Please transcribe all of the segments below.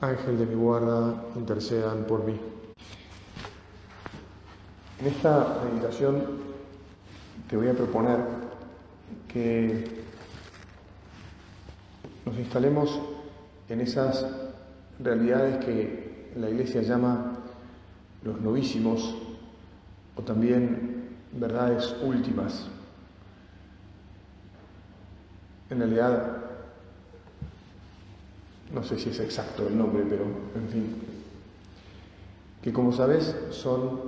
Ángel de mi guarda, intercedan por mí. En esta meditación te voy a proponer que nos instalemos en esas realidades que la Iglesia llama los novísimos o también verdades últimas. En realidad, no sé si es exacto el nombre, pero en fin, que como sabes son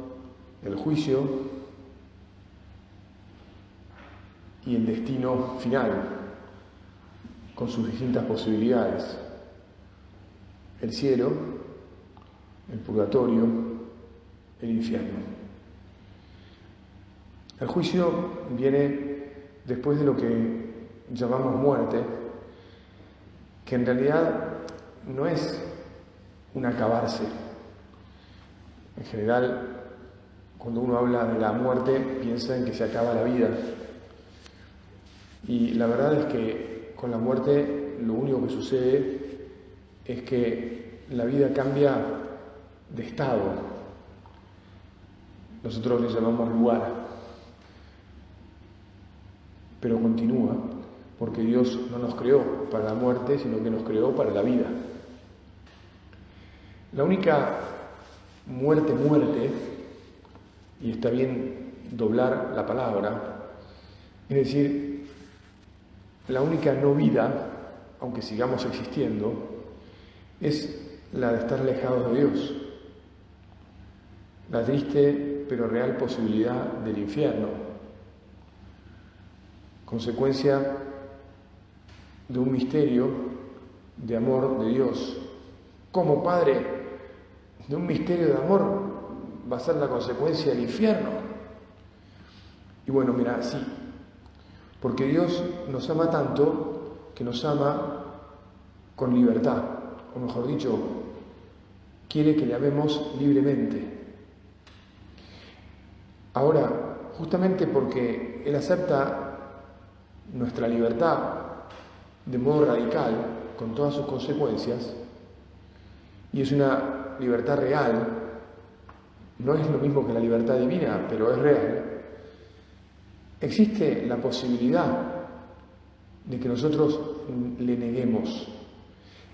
el juicio y el destino final, con sus distintas posibilidades, el cielo, el purgatorio, el infierno. El juicio viene después de lo que llamamos muerte, que en realidad no es un acabarse. En general, cuando uno habla de la muerte, piensa en que se acaba la vida. Y la verdad es que con la muerte lo único que sucede es que la vida cambia de estado. Nosotros le llamamos lugar, pero continúa porque Dios no nos creó para la muerte, sino que nos creó para la vida. La única muerte, muerte, y está bien doblar la palabra, es decir, la única no vida, aunque sigamos existiendo, es la de estar alejados de Dios. La triste pero real posibilidad del infierno, consecuencia de un misterio de amor de Dios. Como Padre de un misterio de amor va a ser la consecuencia del infierno. Y bueno, mira, sí, porque Dios nos ama tanto que nos ama con libertad, o mejor dicho, quiere que le amemos libremente. Ahora, justamente porque Él acepta nuestra libertad de modo radical, con todas sus consecuencias, y es una libertad real, no es lo mismo que la libertad divina, pero es real, existe la posibilidad de que nosotros le neguemos,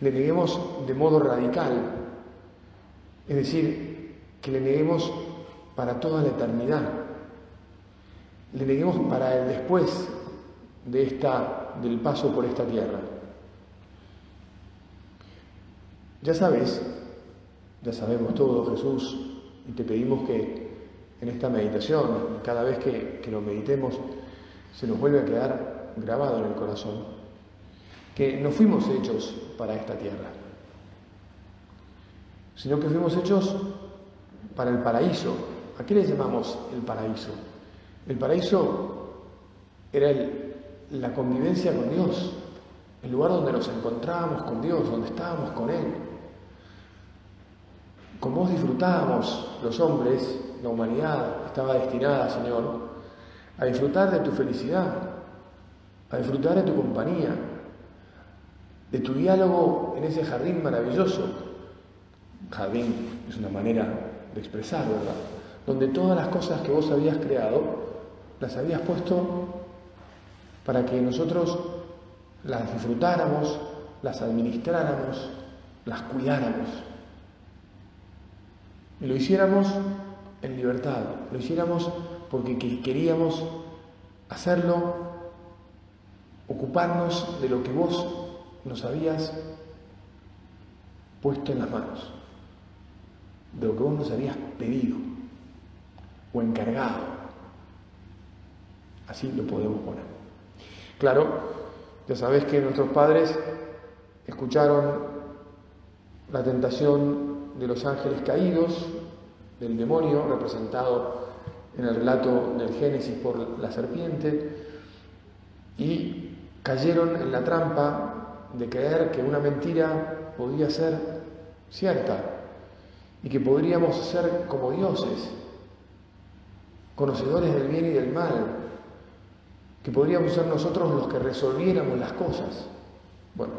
le neguemos de modo radical, es decir, que le neguemos para toda la eternidad, le neguemos para el después de esta, del paso por esta tierra. Ya sabes ya sabemos todo, Jesús, y te pedimos que en esta meditación, cada vez que, lo meditemos, se nos vuelve a quedar grabado en el corazón, que no fuimos hechos para esta tierra, sino que fuimos hechos para el paraíso. ¿A qué le llamamos el paraíso? El paraíso era la convivencia con Dios, el lugar donde nos encontrábamos con Dios, donde estábamos con Él, como vos disfrutábamos los hombres, la humanidad estaba destinada, Señor, a disfrutar de tu felicidad, a disfrutar de tu compañía, de tu diálogo en ese jardín maravilloso. Jardín es una manera de expresar, ¿verdad? Donde todas las cosas que vos habías creado, las habías puesto para que nosotros las disfrutáramos, las administráramos, las cuidáramos. Y lo hiciéramos en libertad, lo hiciéramos porque queríamos hacerlo, ocuparnos de lo que vos nos habías puesto en las manos, de lo que vos nos habías pedido o encargado. Así lo podemos poner. Claro, ya sabés que nuestros padres escucharon la tentación de los ángeles caídos, del demonio representado en el relato del Génesis por la serpiente, y cayeron en la trampa de creer que una mentira podía ser cierta y que podríamos ser como dioses, conocedores del bien y del mal, que podríamos ser nosotros los que resolviéramos las cosas. Bueno,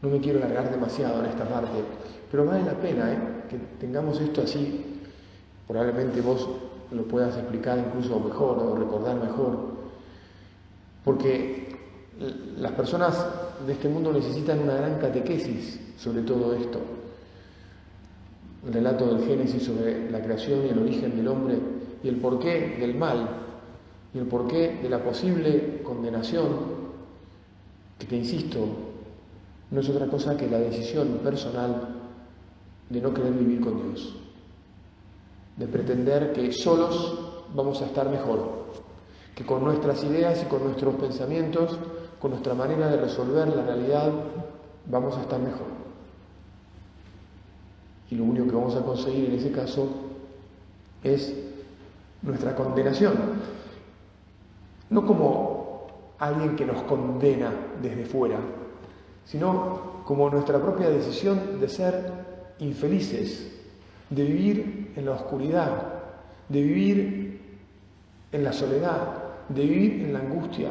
no me quiero alargar demasiado en esta parte, pero vale la pena ¿eh? que tengamos esto así. Probablemente vos lo puedas explicar incluso mejor o recordar mejor, porque las personas de este mundo necesitan una gran catequesis sobre todo esto. El relato del Génesis sobre la creación y el origen del hombre y el porqué del mal y el porqué de la posible condenación, que te insisto, no es otra cosa que la decisión personal de no querer vivir con Dios, de pretender que solos vamos a estar mejor, que con nuestras ideas y con nuestros pensamientos, con nuestra manera de resolver la realidad, vamos a estar mejor. Y lo único que vamos a conseguir en ese caso es nuestra condenación. No como alguien que nos condena desde fuera, sino como nuestra propia decisión de ser infelices, de vivir en la oscuridad, de vivir en la soledad, de vivir en la angustia,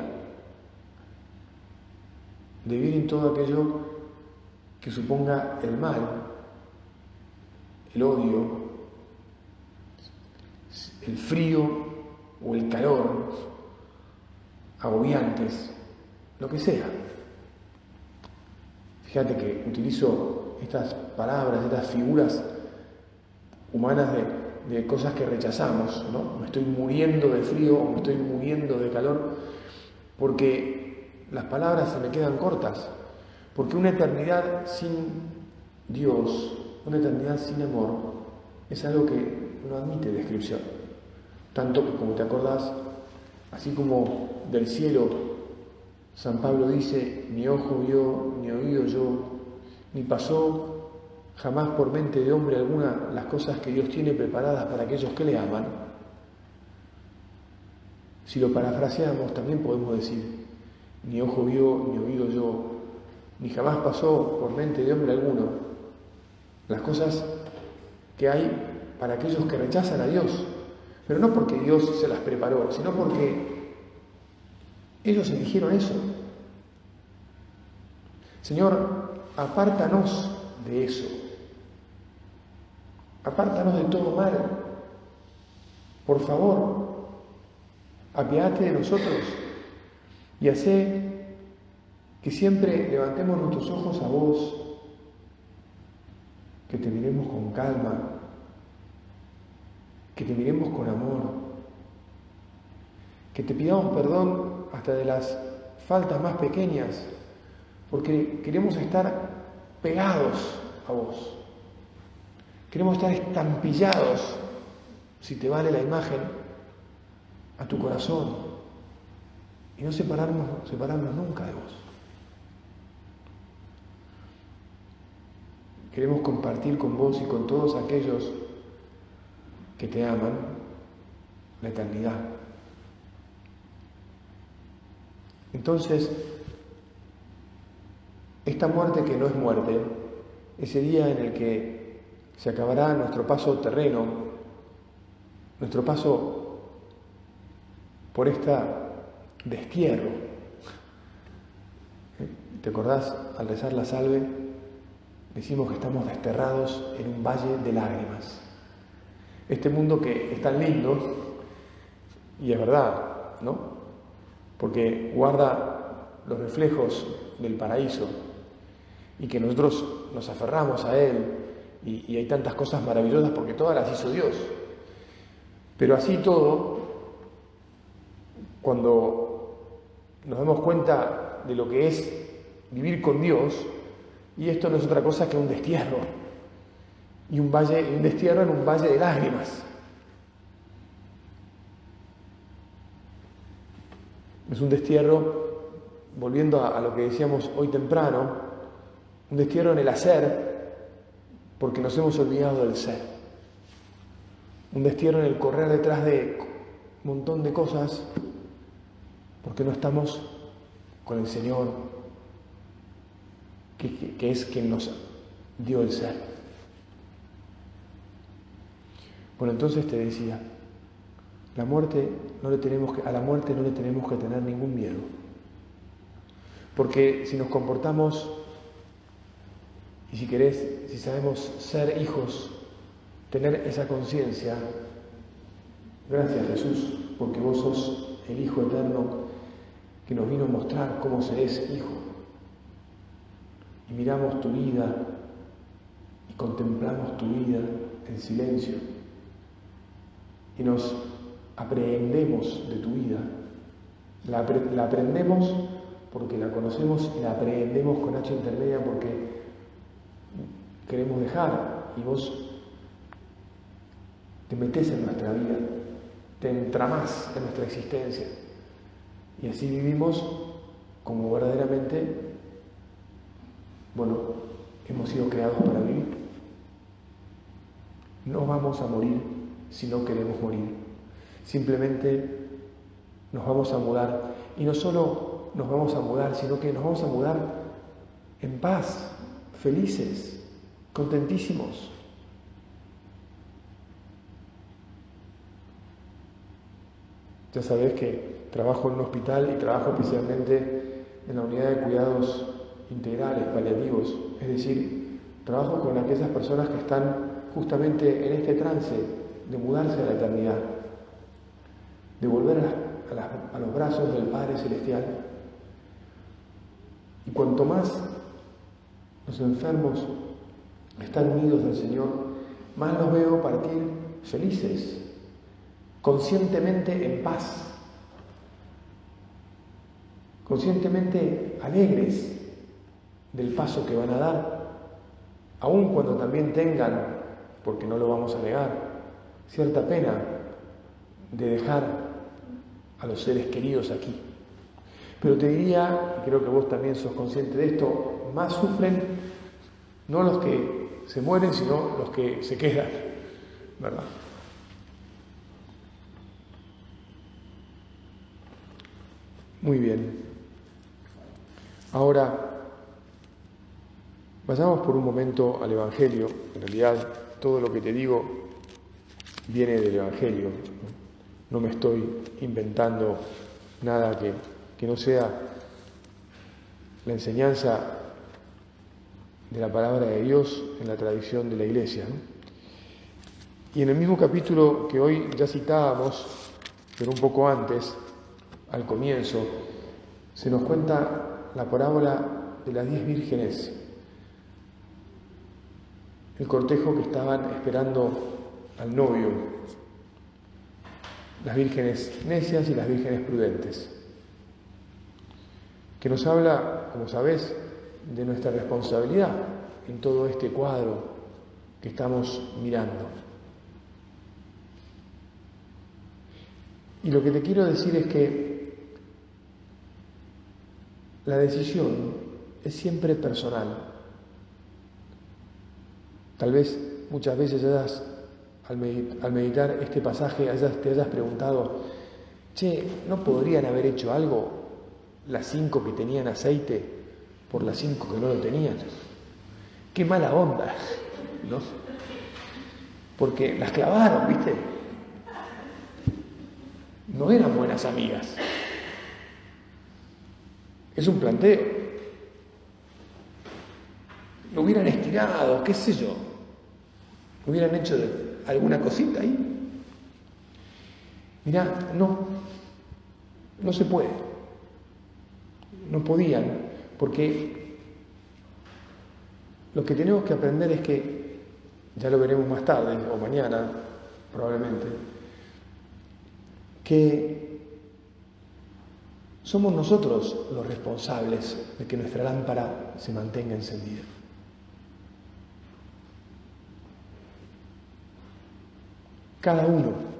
de vivir en todo aquello que suponga el mal, el odio, el frío o el calor, agobiantes, lo que sea. Fíjate que utilizo estas palabras, estas figuras humanas de, cosas que rechazamos, ¿no? Me estoy muriendo de frío me estoy muriendo de calor, porque las palabras se me quedan cortas, porque una eternidad sin Dios, una eternidad sin amor, es algo que no admite descripción. Tanto que, como te acordás, así como del cielo San Pablo dice, ni ojo vio, ni oído yo, ni pasó jamás por mente de hombre alguna las cosas que Dios tiene preparadas para aquellos que le aman. Si lo parafraseamos, también podemos decir, ni ojo vio, ni oído yo, ni jamás pasó por mente de hombre alguno las cosas que hay para aquellos que rechazan a Dios, pero no porque Dios se las preparó, sino porque ellos eligieron eso. Señor, apártanos de eso. Apártanos de todo mal. Por favor, apiádate de nosotros y hace que siempre levantemos nuestros ojos a vos, que te miremos con calma, que te miremos con amor, que te pidamos perdón hasta de las faltas más pequeñas, porque queremos estar pegados a vos. Queremos estar estampillados, si te vale la imagen, a tu corazón y no separarnos, separarnos nunca de vos. Queremos compartir con vos y con todos aquellos que te aman la eternidad. Entonces, esta muerte que no es muerte, ese día en el que se acabará nuestro paso terreno, nuestro paso por esta destierro. ¿Te acordás al rezar la salve? Decimos que estamos desterrados en un valle de lágrimas. Este mundo que es tan lindo, y es verdad, ¿no? porque guarda los reflejos del paraíso y que nosotros nos aferramos a Él y, hay tantas cosas maravillosas porque todas las hizo Dios. Pero así todo, cuando nos damos cuenta de lo que es vivir con Dios, y esto no es otra cosa que un destierro, y un valle, un destierro en un valle de lágrimas. Es un destierro, volviendo a, lo que decíamos hoy temprano, un destierro en el hacer, porque nos hemos olvidado del ser. Un destierro en el correr detrás de un montón de cosas, porque no estamos con el Señor, que, que es quien nos dio el ser. Bueno, entonces te decía, la muerte no le tenemos que, a la muerte no le tenemos que tener ningún miedo. Porque si nos comportamos y si querés, si sabemos ser hijos, tener esa conciencia, gracias Jesús, porque vos sos el Hijo eterno que nos vino a mostrar cómo se es hijo. Y miramos tu vida y contemplamos tu vida en silencio y nos aprehendemos de tu vida. La, aprendemos porque la conocemos y la aprehendemos con H intermedia porque queremos dejar y vos te metes en nuestra vida, te entramás en nuestra existencia y así vivimos como verdaderamente, bueno, hemos sido creados para vivir. No vamos a morir si no queremos morir. Simplemente nos vamos a mudar. Y no solo nos vamos a mudar, sino que nos vamos a mudar en paz, felices, contentísimos. Ya sabes que trabajo en un hospital y trabajo especialmente en la unidad de cuidados integrales, paliativos, es decir, trabajo con aquellas personas que están justamente en este trance de mudarse a la eternidad, de volver a, los brazos del Padre Celestial. Y cuanto más los enfermos están unidos al Señor, más los veo partir felices, conscientemente en paz, conscientemente alegres del paso que van a dar, aun cuando también tengan, porque no lo vamos a negar, cierta pena de dejar a los seres queridos aquí. Pero te diría, y creo que vos también sos consciente de esto, más sufren no los que se mueren, sino los que se quedan, ¿verdad? Muy bien. Ahora, vayamos por un momento al Evangelio. En realidad, todo lo que te digo viene del Evangelio. No me estoy inventando nada que, no sea la enseñanza de la palabra de Dios en la tradición de la Iglesia. Y en el mismo capítulo que hoy ya citábamos, pero un poco antes, al comienzo, se nos cuenta la parábola de las diez vírgenes, el cortejo que estaban esperando al novio, las vírgenes necias y las vírgenes prudentes, que nos habla, como sabes, de nuestra responsabilidad en todo este cuadro que estamos mirando. Y lo que te quiero decir es que la decisión es siempre personal. Tal vez muchas veces hayas al, meditar este pasaje te hayas preguntado, che, ¿no podrían haber hecho algo las cinco que tenían aceite por las cinco que no lo tenían? Qué mala onda, ¿no? Porque las clavaron, ¿viste? No eran buenas amigas. Es un planteo. Lo hubieran estirado, qué sé yo. hubieran hecho de alguna cosita ahí. Mira, no, no se puede. No podían, porque lo que tenemos que aprender es que, ya lo veremos más tarde o mañana probablemente, que somos nosotros los responsables de que nuestra lámpara se mantenga encendida. Cada uno